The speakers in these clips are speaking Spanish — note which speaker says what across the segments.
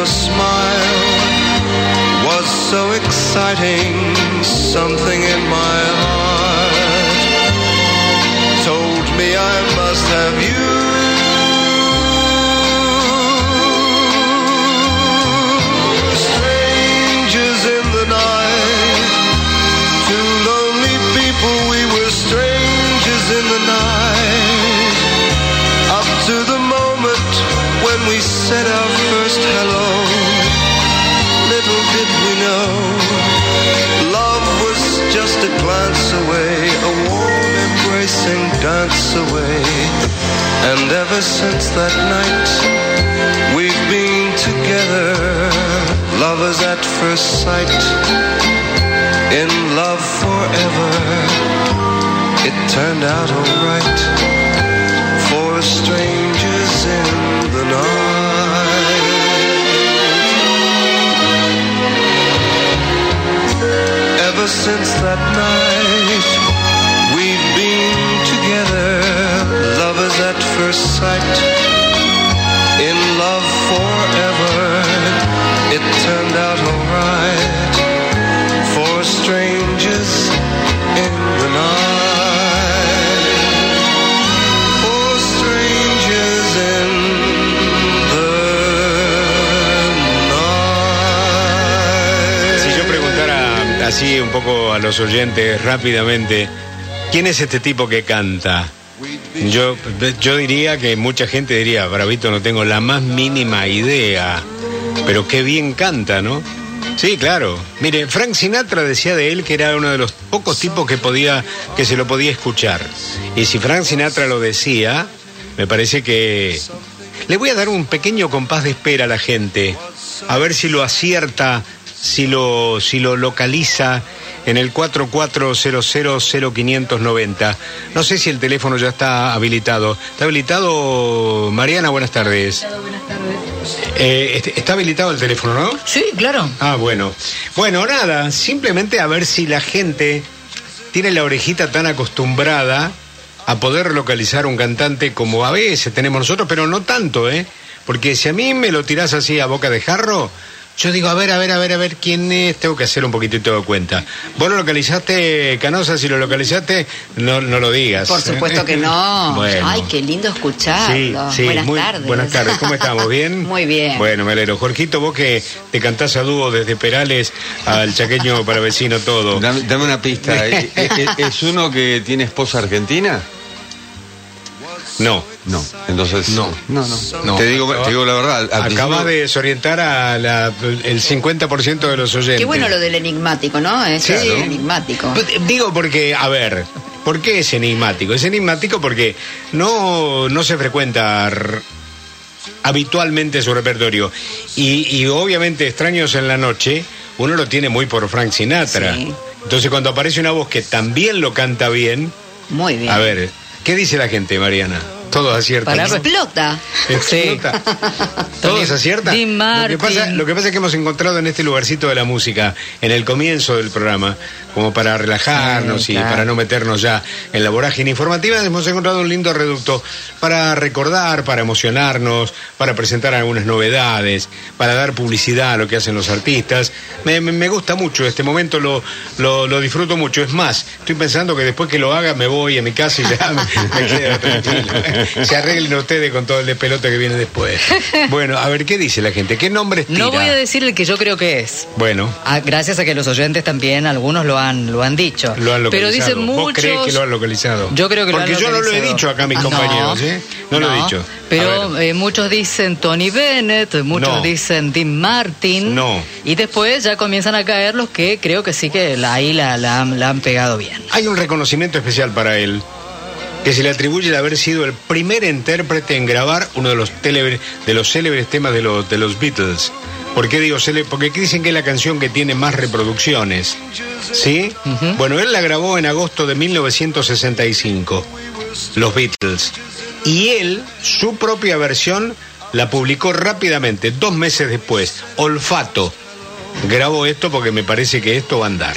Speaker 1: your smile was so exciting, something in my heart away. And ever since that night, we've been together, lovers at first sight, in love forever. It turned out alright for strangers in the night. Ever since that night, first sight, in love forever. It turned out alright for strangers in the night. For strangers in the night.
Speaker 2: Si yo preguntara así un poco a los oyentes rápidamente, ¿quién es este tipo que canta? Yo, yo diría que mucha gente diría, Bravito, no tengo la más mínima idea, pero qué bien canta, ¿no? Sí, claro. Mire, Frank Sinatra decía de él que era uno de los pocos tipos que podía, que se lo podía escuchar. Y si Frank Sinatra lo decía, me parece que le voy a dar un pequeño compás de espera a la gente, a ver si lo acierta, si lo, si lo localiza en el 44000590. No sé si el teléfono ya está habilitado. ¿Está habilitado, Mariana? Buenas tardes.
Speaker 3: Buenas tardes.
Speaker 2: Eh, est- está habilitado el teléfono, ¿no?
Speaker 3: Sí, claro.
Speaker 2: Ah, bueno. Bueno, nada, simplemente a ver si la gente tiene la orejita tan acostumbrada a poder localizar un cantante como a veces tenemos nosotros, pero no tanto, ¿eh? Porque si a mí me lo tirás así a boca de jarro, yo digo, a ver, a ver, a ver, a ver quién es, tengo que hacer un poquitito de cuenta. ¿Vos lo localizaste, Canosa? Si lo localizaste, no, no lo digas.
Speaker 3: Por supuesto que no.
Speaker 2: Bueno.
Speaker 3: Ay, qué lindo escucharlo.
Speaker 2: Sí, sí,
Speaker 3: buenas
Speaker 2: muy-
Speaker 3: tardes.
Speaker 2: Buenas tardes, ¿cómo estamos? ¿Bien?
Speaker 3: Muy bien.
Speaker 2: Bueno, me alegro. Jorgito, vos que te cantás a dúo desde Perales al chaqueño para vecino todo.
Speaker 4: Dame, dame una pista. ¿Es, es- es uno que tiene esposa argentina?
Speaker 2: No.
Speaker 4: No. Entonces.
Speaker 2: No.
Speaker 4: No, no.
Speaker 2: No.
Speaker 4: Te, digo, te digo la verdad. al
Speaker 2: Acaba
Speaker 4: principio-
Speaker 2: de desorientar a la- el 50% de los oyentes.
Speaker 3: Qué bueno lo del enigmático, ¿no? Es
Speaker 2: Claro.
Speaker 3: sí, enigmático.
Speaker 2: Digo porque, a ver, ¿por qué es enigmático? Es enigmático porque no, no se frecuenta habitualmente su repertorio. Y, y obviamente Extraños en la Noche, uno lo tiene muy por Frank Sinatra.
Speaker 3: Sí.
Speaker 2: Entonces cuando aparece una voz que también lo canta bien,
Speaker 3: Muy bien.
Speaker 2: a ver, ¿qué dice la gente, Mariana? Todos aciertan.
Speaker 5: Para-
Speaker 2: ¿no?
Speaker 3: Explota.
Speaker 2: Explota. Todos aciertan.
Speaker 5: Dean
Speaker 2: Lo que, pasa, lo que pasa es que hemos encontrado en este lugarcito de la música, en el comienzo del programa, como para relajarnos
Speaker 5: Sí,
Speaker 2: y para no meternos ya en la vorágine informativa, hemos encontrado un lindo reducto para recordar, para emocionarnos, para presentar algunas novedades, para dar publicidad a lo que hacen los artistas. Me, me- me gusta mucho este momento, lo, lo, lo disfruto mucho. Es más, estoy pensando que después que lo haga me voy a mi casa y ya me, me quedo tranquilo. Se arreglen ustedes con todo el despelote que viene después. Bueno, a ver, ¿qué dice la gente? ¿Qué nombres tira?
Speaker 5: No voy a decir el que yo creo que es.
Speaker 2: Bueno,
Speaker 5: Ah, gracias a que los oyentes también, algunos lo han, lo han dicho.
Speaker 2: lo han localizado.
Speaker 5: Pero dicen
Speaker 2: ¿Vos
Speaker 5: muchos.
Speaker 2: crees que lo han localizado?
Speaker 5: Yo creo que
Speaker 2: Porque
Speaker 5: lo han
Speaker 2: yo no lo he
Speaker 5: localizado.
Speaker 2: dicho acá a mis
Speaker 5: No,
Speaker 2: compañeros, ¿eh? No, lo he dicho.
Speaker 5: Pero eh, muchos dicen Tony Bennett, muchos
Speaker 2: No.
Speaker 5: dicen Dean Martin.
Speaker 2: No.
Speaker 5: Y después ya comienzan a caer los que creo que sí que la- ahí la, la han- la han pegado bien.
Speaker 2: Hay un reconocimiento especial para él, que se le atribuye el haber sido el primer intérprete en grabar uno de los, célebres- de los célebres temas de los, de los Beatles. ¿Por qué digo le- Porque dicen que es la canción que tiene más reproducciones. ¿Sí? Bueno, él la grabó en agosto de 1965, los Beatles. Y él, su propia versión, la publicó rápidamente, dos meses después. Olfato. Grabo esto porque me parece que esto va a andar.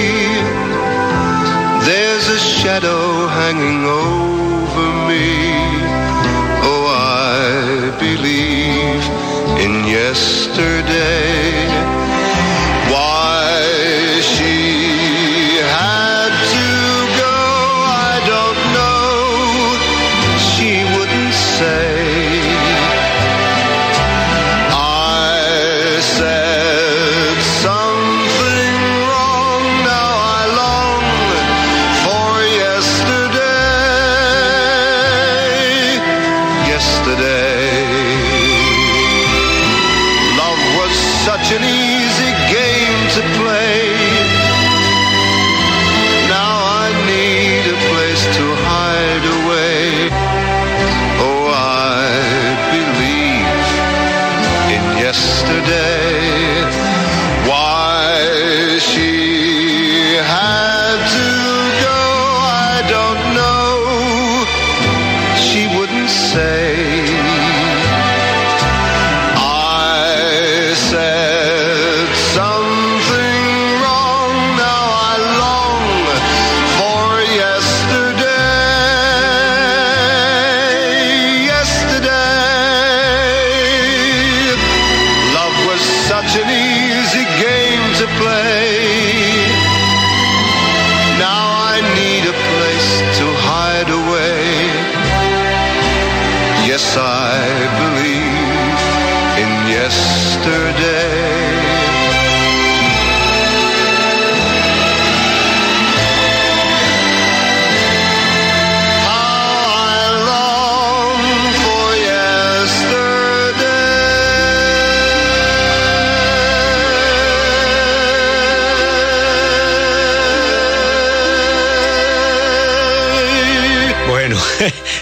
Speaker 1: Shadow hanging over me.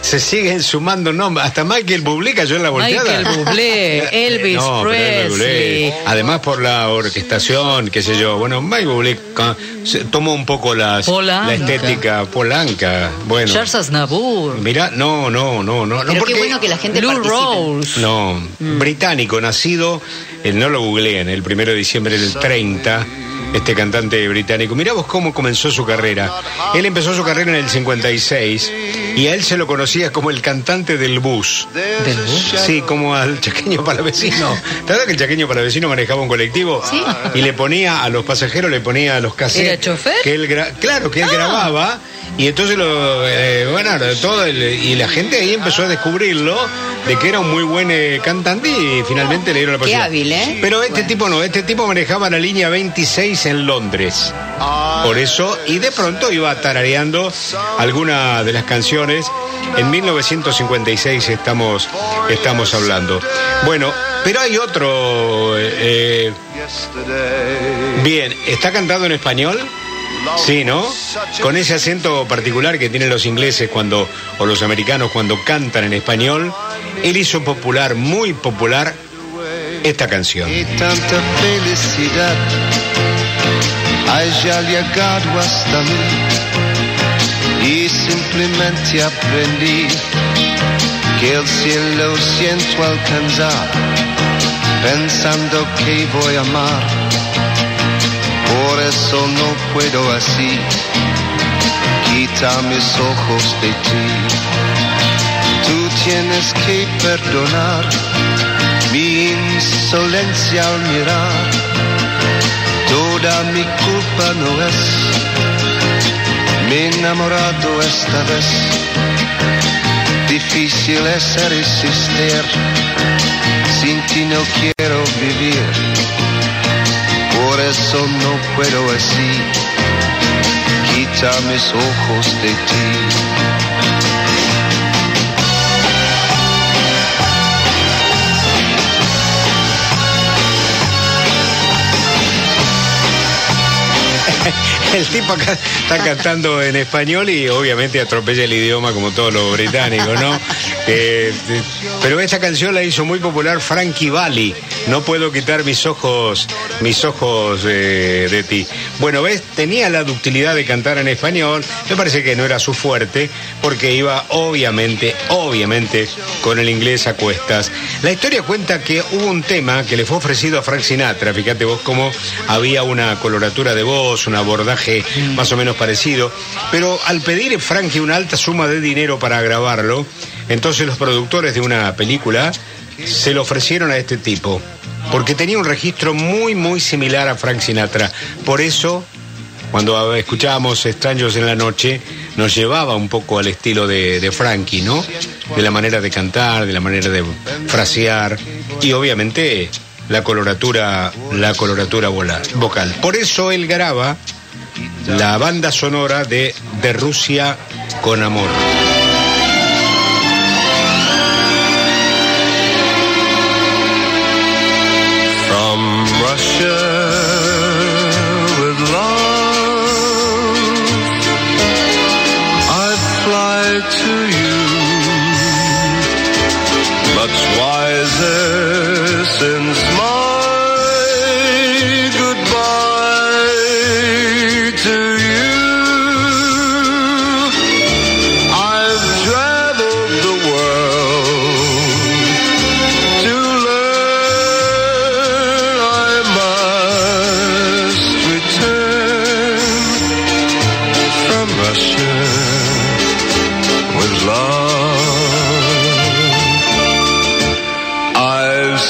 Speaker 2: Se siguen sumando nombres. Hasta Michael Bublé cayó en la volteada.
Speaker 5: Michael Bublé, Elvis
Speaker 2: No,
Speaker 5: Presley.
Speaker 2: Además por la orquestación, qué sé yo. Bueno, Michael Bublé tomó un poco las,
Speaker 5: Polanca.
Speaker 2: la estética polanca. Bueno,
Speaker 5: Charles Aznavour.
Speaker 2: mira, no, no, no, no. no
Speaker 3: Pero qué
Speaker 2: porque-
Speaker 3: bueno que la gente
Speaker 5: Lou
Speaker 3: participe.
Speaker 5: Rose.
Speaker 2: No, británico, nacido, eh, no lo googleen, el primero de diciembre del 30, este cantante británico. Mirá vos cómo comenzó su carrera. Él empezó su carrera en el 56 y a él se lo conocía como el cantante del bus.
Speaker 5: ¿Del bus?
Speaker 2: Sí, como al chaqueño palavecino. ¿Te acuerdas que el chaqueño palavecino manejaba un colectivo?
Speaker 3: Sí.
Speaker 2: Y le ponía a los pasajeros, le ponía a los cassettes.
Speaker 5: ¿Era chofer?
Speaker 2: Que él gra- claro, que él grababa. Y entonces lo, eh, bueno, todo el- y la gente ahí empezó a descubrirlo de que era un muy buen eh, cantante y finalmente le dieron la
Speaker 3: Qué
Speaker 2: posibilidad.
Speaker 3: hábil, ¿eh?
Speaker 2: Pero este
Speaker 3: Bueno.
Speaker 2: tipo no, este tipo manejaba la línea 26 en Londres. Por eso, y de pronto iba tarareando alguna de las canciones. En 1956 estamos, estamos hablando. Bueno, pero hay otro. eh,
Speaker 1: Yesterday.
Speaker 2: bien, ¿está cantado en español? Sí, ¿no? Con ese acento particular que tienen los ingleses cuando, o los americanos cuando cantan en español, él hizo popular, muy popular, esta canción.
Speaker 1: Y tanta felicidad haya llegado hasta mí y simplemente aprendí que el cielo siento alcanzar pensando que voy a amar por eso no puedo así quita mis ojos de ti tú tienes que perdonar mi insolencia al mirar. Toda mi culpa no es, enamorado esta vez. Difícil es resistir, sin ti no quiero vivir. Por eso no puedo así, quita mis ojos de ti.
Speaker 2: El tipo acá está cantando en español y obviamente atropella el idioma como todos los británicos, ¿no? Eh, eh, pero esta canción la hizo muy popular Frankie Valli. No puedo quitar mis ojos, mis ojos eh, de ti. Bueno, ves, tenía la ductilidad de cantar en español. Me parece que no era su fuerte porque iba obviamente, obviamente con el inglés a cuestas. La historia cuenta que hubo un tema que le fue ofrecido a Frank Sinatra. Fíjate vos cómo había una coloratura de voz, un abordaje más o menos parecido. Pero al pedir Frankie una alta suma de dinero para grabarlo, entonces los productores de una película se lo ofrecieron a este tipo. Porque tenía un registro muy, muy similar a Frank Sinatra. Por eso, cuando escuchábamos Extraños en la Noche, nos llevaba un poco al estilo de, de Frankie, ¿no? De la manera de cantar, de la manera de frasear y obviamente la coloratura, la coloratura vocal. Por eso él graba la banda sonora de De Rusia con Amor.
Speaker 1: Russia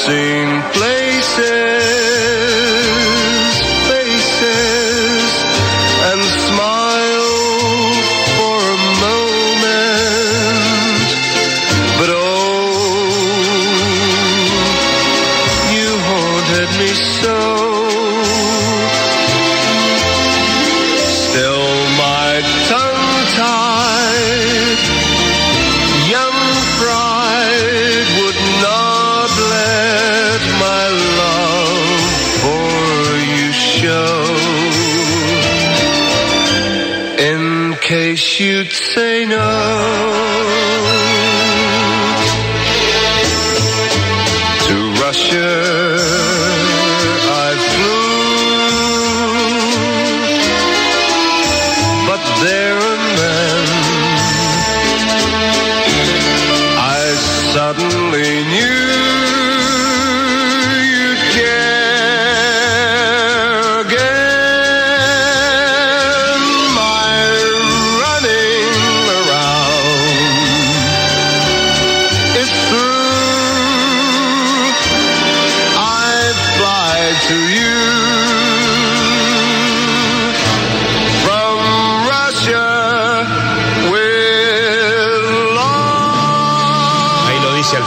Speaker 1: I've seen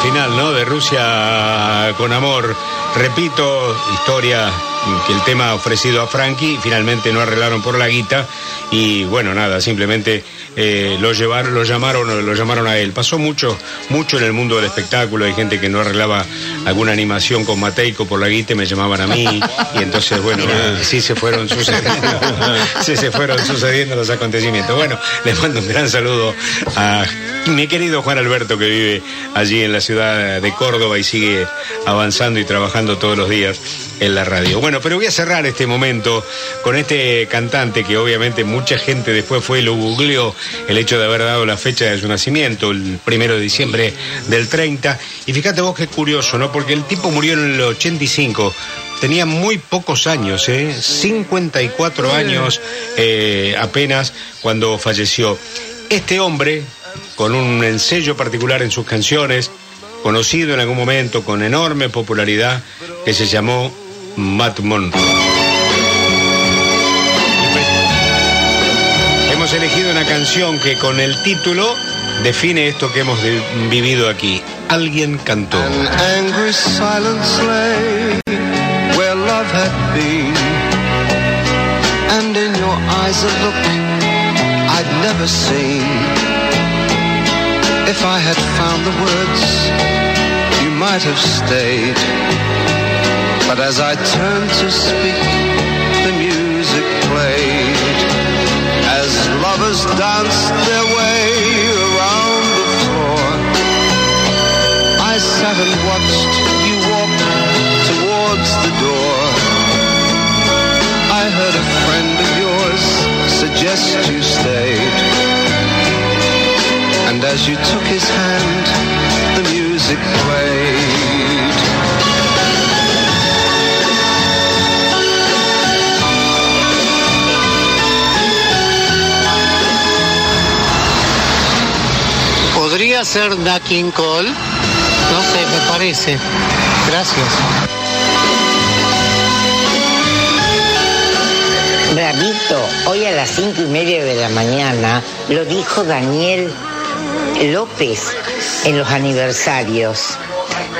Speaker 2: final, ¿no? De Rusia con amor. Repito, historia que el tema ofrecido a Frankie, finalmente no arreglaron por la guita y bueno, nada, simplemente eh, lo llevaron, lo llamaron, lo llamaron a él. Pasó mucho, mucho en el mundo del espectáculo, hay gente que no arreglaba alguna animación con Mateico por la guita y me llamaban a mí y entonces bueno, sí se fueron sucediendo, sí se fueron sucediendo los acontecimientos. Bueno, les mando un gran saludo a mi querido Juan Alberto que vive allí en la ciudad de Córdoba y sigue avanzando y trabajando todos los días en la radio. Bueno, pero voy a cerrar este momento con este cantante que obviamente mucha gente después fue y lo googleó el hecho de haber dado la fecha de su nacimiento, el primero de diciembre del 30. Y fíjate vos qué curioso, ¿no? Porque el tipo murió en el 85. Tenía muy pocos años, ¿eh? 54 años eh, apenas cuando falleció. Este hombre, con un ensello particular en sus canciones, conocido en algún momento con enorme popularidad, que se llamó Matt Monroe. Hemos elegido una canción que con el título define esto que hemos vivido aquí. Alguien cantó.
Speaker 1: An angry silent sleigh where love had been. And in your eyes a look I'd never seen. If I had found the words, you might have stayed. But as I turned to speak, the music played. As lovers danced their way around the floor. I sat and watched you walk towards the door. I heard a friend of yours suggest you stayed. And as you took his hand, the music played.
Speaker 6: Ser Da King Cole? No sé, me parece. Gracias.
Speaker 7: Bravito, hoy a las cinco y media de la mañana lo dijo Daniel López en los aniversarios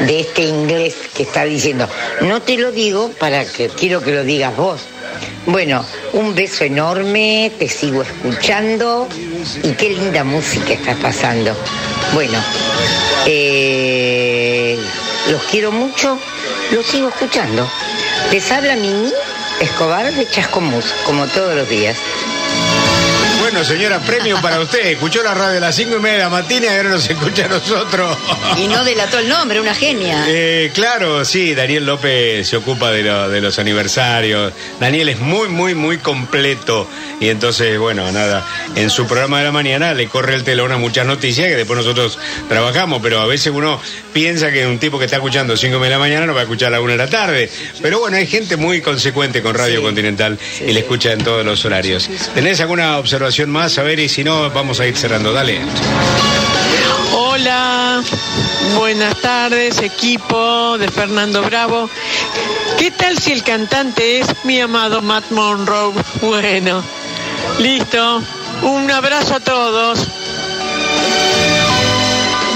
Speaker 7: de este inglés que está diciendo. No te lo digo para que quiero que lo digas vos. Bueno, un beso enorme, te sigo escuchando y qué linda música estás pasando. Bueno, eh, los quiero mucho, los sigo escuchando. Les habla Mimi Escobar de Chascomús, como todos los días.
Speaker 2: Bueno, señora, premio para usted. Escuchó la radio a las cinco y media de la mañana y ahora nos escucha a nosotros.
Speaker 3: Y no delató el nombre, una genia.
Speaker 2: Eh, claro, sí, Daniel López se ocupa de, lo- de los aniversarios. Daniel es muy, muy, muy completo. Y entonces, bueno, nada, en su programa de la mañana le corre el telón a muchas noticias que después nosotros trabajamos, pero a veces uno piensa que un tipo que está escuchando 5 de la mañana no va a escuchar a la 1 de la tarde. Pero bueno, hay gente muy consecuente con Radio
Speaker 3: Sí.
Speaker 2: Continental
Speaker 3: Sí,
Speaker 2: y le escucha en todos los horarios. ¿Tenés alguna observación más? A ver, y si no, vamos a ir cerrando. Dale.
Speaker 8: Hola, buenas tardes, equipo de Fernando Bravo. ¿Qué tal si el cantante es mi amado Matt Monroe? Bueno, listo. Un abrazo a todos.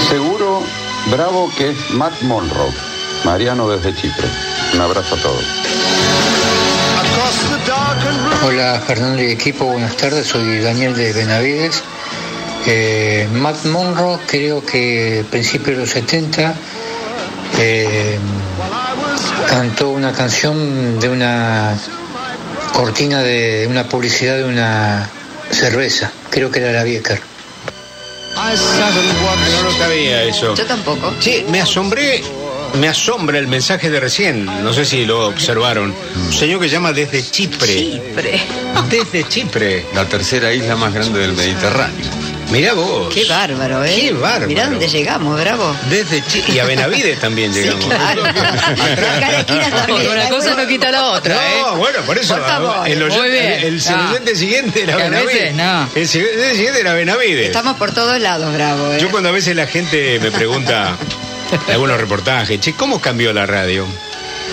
Speaker 9: Seguro, bravo que es Matt Monroe. Mariano desde Chipre. Un abrazo a todos.
Speaker 10: Hola Fernando y equipo, buenas tardes, soy Daniel de Benavides. Eh, Matt Monroe, creo que a principios de los 70 eh, cantó una canción de una cortina de una publicidad de una cerveza, creo que era la
Speaker 1: and
Speaker 2: No
Speaker 1: watched.
Speaker 2: lo sabía eso.
Speaker 3: Yo tampoco.
Speaker 2: Sí, me asombré, me asombra el mensaje de recién. No sé si lo observaron. Un señor que llama desde Chipre.
Speaker 3: Chipre.
Speaker 2: Desde Chipre.
Speaker 4: La tercera isla más grande del Mediterráneo.
Speaker 2: Mirá vos.
Speaker 3: Qué bárbaro, ¿eh?
Speaker 2: Qué bárbaro.
Speaker 3: Mirá dónde llegamos, bravo.
Speaker 2: Desde Chipre. Y a Benavides también
Speaker 3: Sí,
Speaker 2: llegamos.
Speaker 3: claro. Acá la esquina también.
Speaker 5: Porque una cosa no quita la otra, ¿eh?
Speaker 2: No, bueno, por eso.
Speaker 3: Por favor.
Speaker 2: el,
Speaker 5: Muy bien.
Speaker 2: el, el
Speaker 5: No.
Speaker 2: siguiente siguiente era Benavides.
Speaker 5: no.
Speaker 2: El siguiente siguiente era Benavides.
Speaker 3: Estamos por todos lados, bravo, ¿eh?
Speaker 2: Yo cuando a veces la gente me pregunta algunos reportajes, che, ¿cómo cambió la radio?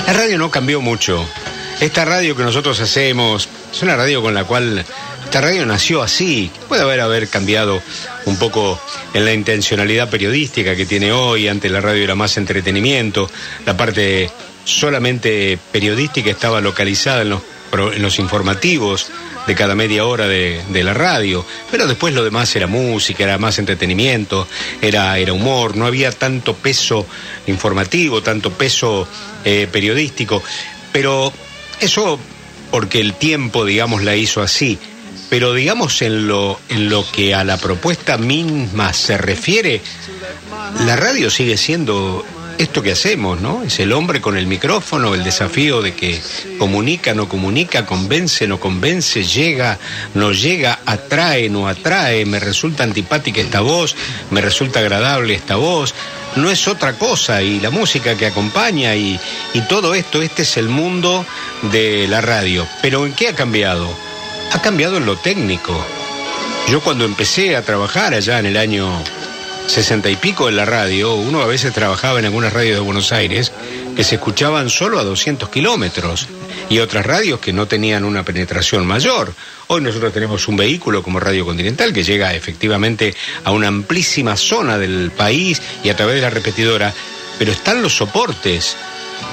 Speaker 2: La radio no cambió mucho. Esta radio que nosotros hacemos es una radio con la cual esta radio nació así. Puede haber haber cambiado un poco en la intencionalidad periodística que tiene hoy. Antes la radio era más entretenimiento. La parte solamente periodística estaba localizada en los, en los informativos de cada media hora de, de la radio, pero después lo demás era música, era más entretenimiento, era, era humor, no había tanto peso informativo, tanto peso eh, periodístico, pero eso porque el tiempo, digamos, la hizo así, pero digamos en lo, en lo que a la propuesta misma se refiere, la radio sigue siendo esto que hacemos, ¿no? Es el hombre con el micrófono, el desafío de que comunica, no comunica, convence, no convence, llega, no llega, atrae, no atrae, me resulta antipática esta voz, me resulta agradable esta voz. No es otra cosa y la música que acompaña y, y todo esto, este es el mundo de la radio. Pero ¿en qué ha cambiado? Ha cambiado en lo técnico. Yo cuando empecé a trabajar allá en el año sesenta y pico en la radio, uno a veces trabajaba en algunas radios de Buenos Aires que se escuchaban solo a 200 kilómetros y otras radios que no tenían una penetración mayor. Hoy nosotros tenemos un vehículo como Radio Continental que llega efectivamente a una amplísima zona del país y a través de la repetidora, pero están los soportes.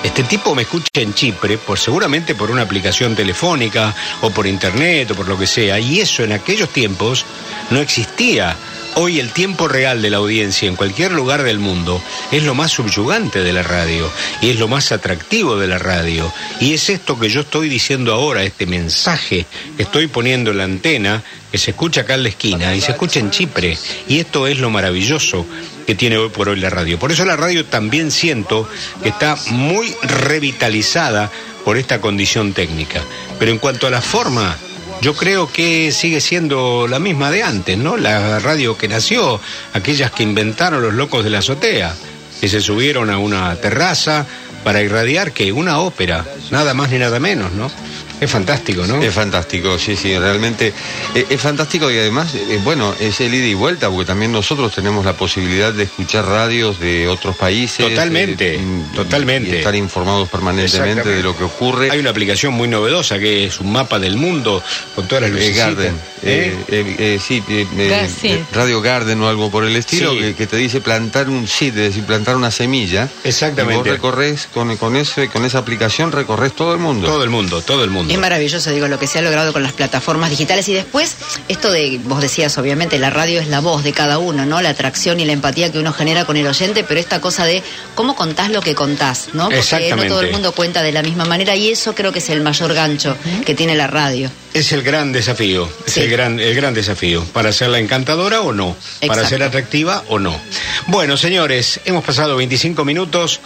Speaker 2: Este tipo me escucha en Chipre, por seguramente por una aplicación telefónica o por internet o por lo que sea, y eso en aquellos tiempos no existía. Hoy el tiempo real de la audiencia en cualquier lugar del mundo es lo más subyugante de la radio y es lo más atractivo de la radio. Y es esto que yo estoy diciendo ahora, este mensaje que estoy poniendo en la antena, que se escucha acá en la esquina y se escucha en Chipre. Y esto es lo maravilloso que tiene hoy por hoy la radio. Por eso la radio también siento que está muy revitalizada por esta condición técnica. Pero en cuanto a la forma, yo creo que sigue siendo la misma de antes, ¿no? La radio que nació, aquellas que inventaron los locos de la azotea, que se subieron a una terraza para irradiar que una ópera, nada más ni nada menos, ¿no? Es fantástico, ¿no?
Speaker 4: Es fantástico, sí, sí, realmente eh, es fantástico y además, eh, bueno, es el ida y vuelta, porque también nosotros tenemos la posibilidad de escuchar radios de otros países.
Speaker 2: Totalmente,
Speaker 4: eh,
Speaker 2: totalmente.
Speaker 4: Y estar informados permanentemente de lo que ocurre.
Speaker 2: Hay una aplicación muy novedosa que es un mapa del mundo con todas las
Speaker 4: Eh,
Speaker 2: luces.
Speaker 4: Garden, eh, eh, eh, sí,
Speaker 5: sí.
Speaker 4: eh, Radio Garden o algo por el estilo,
Speaker 2: Sí.
Speaker 4: que, que te dice plantar un seed, es decir, plantar una semilla.
Speaker 2: Exactamente.
Speaker 4: Y vos recorres con, con, ese, con esa aplicación, recorres todo el mundo.
Speaker 2: Todo el mundo, todo el mundo.
Speaker 3: Es maravilloso, digo, lo que se ha logrado con las plataformas digitales. Y después, esto de, vos decías, obviamente, la radio es la voz de cada uno, ¿no? La atracción y la empatía que uno genera con el oyente, pero esta cosa de cómo contás lo que contás, ¿no? Porque no todo el mundo cuenta de la misma manera y eso creo que es el mayor gancho que tiene la radio.
Speaker 2: Es el gran desafío, es
Speaker 3: Sí.
Speaker 2: el gran, el gran desafío, para hacerla encantadora o no, para ser atractiva o no. Bueno, señores, hemos pasado 25 minutos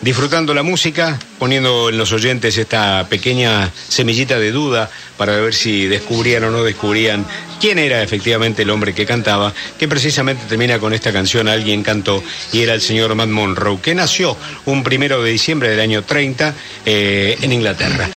Speaker 2: disfrutando la música, poniendo en los oyentes esta pequeña semillita de duda para ver si descubrían o no descubrían quién era efectivamente el hombre que cantaba, que precisamente termina con esta canción Alguien cantó y era el señor Matt Monroe, que nació un primero de diciembre del año 30 eh, en Inglaterra.